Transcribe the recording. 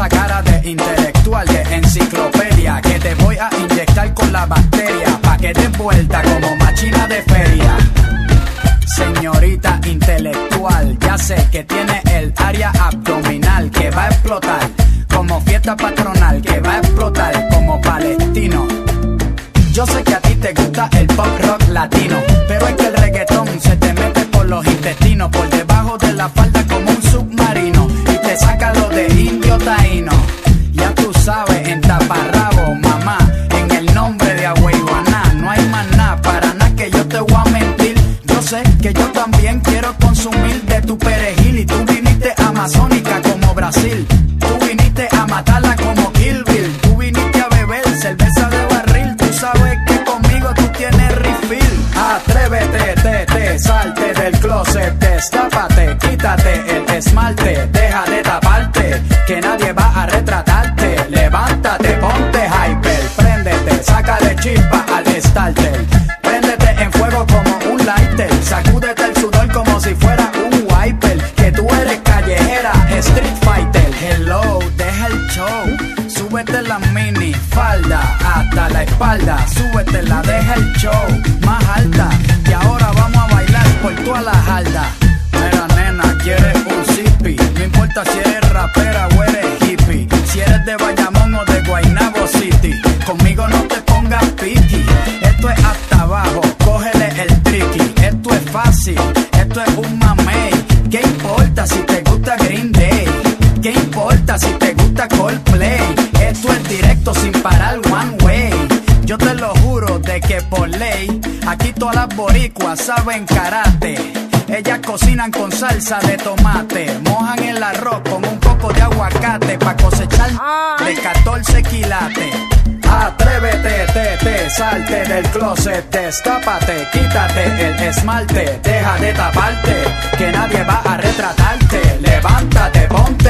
esa cara de intelectual de enciclopedia que te voy a inyectar con la bacteria pa' que des vuelta como machina de feria. Señorita intelectual, ya sé que tiene el área abdominal que va a explotar como fiesta patronal que va a explotar como palestino. Yo sé que a ti te gusta el pop rock latino, pero es que el reggaetón se te mete por los intestinos. Que yo también quiero consumir de tu perejil y tú viniste amazónica como Brasil. Tú viniste a matarla como Kill Bill. Tú viniste a beber cerveza de barril. Tú sabes que conmigo tú tienes refill. Atrévete, te, te, salte del closet, destápate, quítate el esmalte, deja de taparte, que nadie va espalda. Súbete la, deja el show más alta. Y ahora vamos a bailar por toda la jalda. Mira, nena, quieres un zippy. No importa si eres rapera o eres hippie. Si eres de Bayamón o de Guaynabo City. Conmigo no te pongas piqui. Esto es hasta abajo, cógele el tricky. Esto es fácil, esto es un mamey. ¿Qué importa si te gusta Green Day? ¿Qué importa si te gusta Coldplay? Aquí todas las boricuas saben karate. Ellas cocinan con salsa de tomate, mojan el arroz con un poco de aguacate pa' cosechar de 14 quilates. Atrévete, te, te, salte del closet, destápate, quítate el esmalte, deja de taparte, que nadie va a retratarte. Levántate, ponte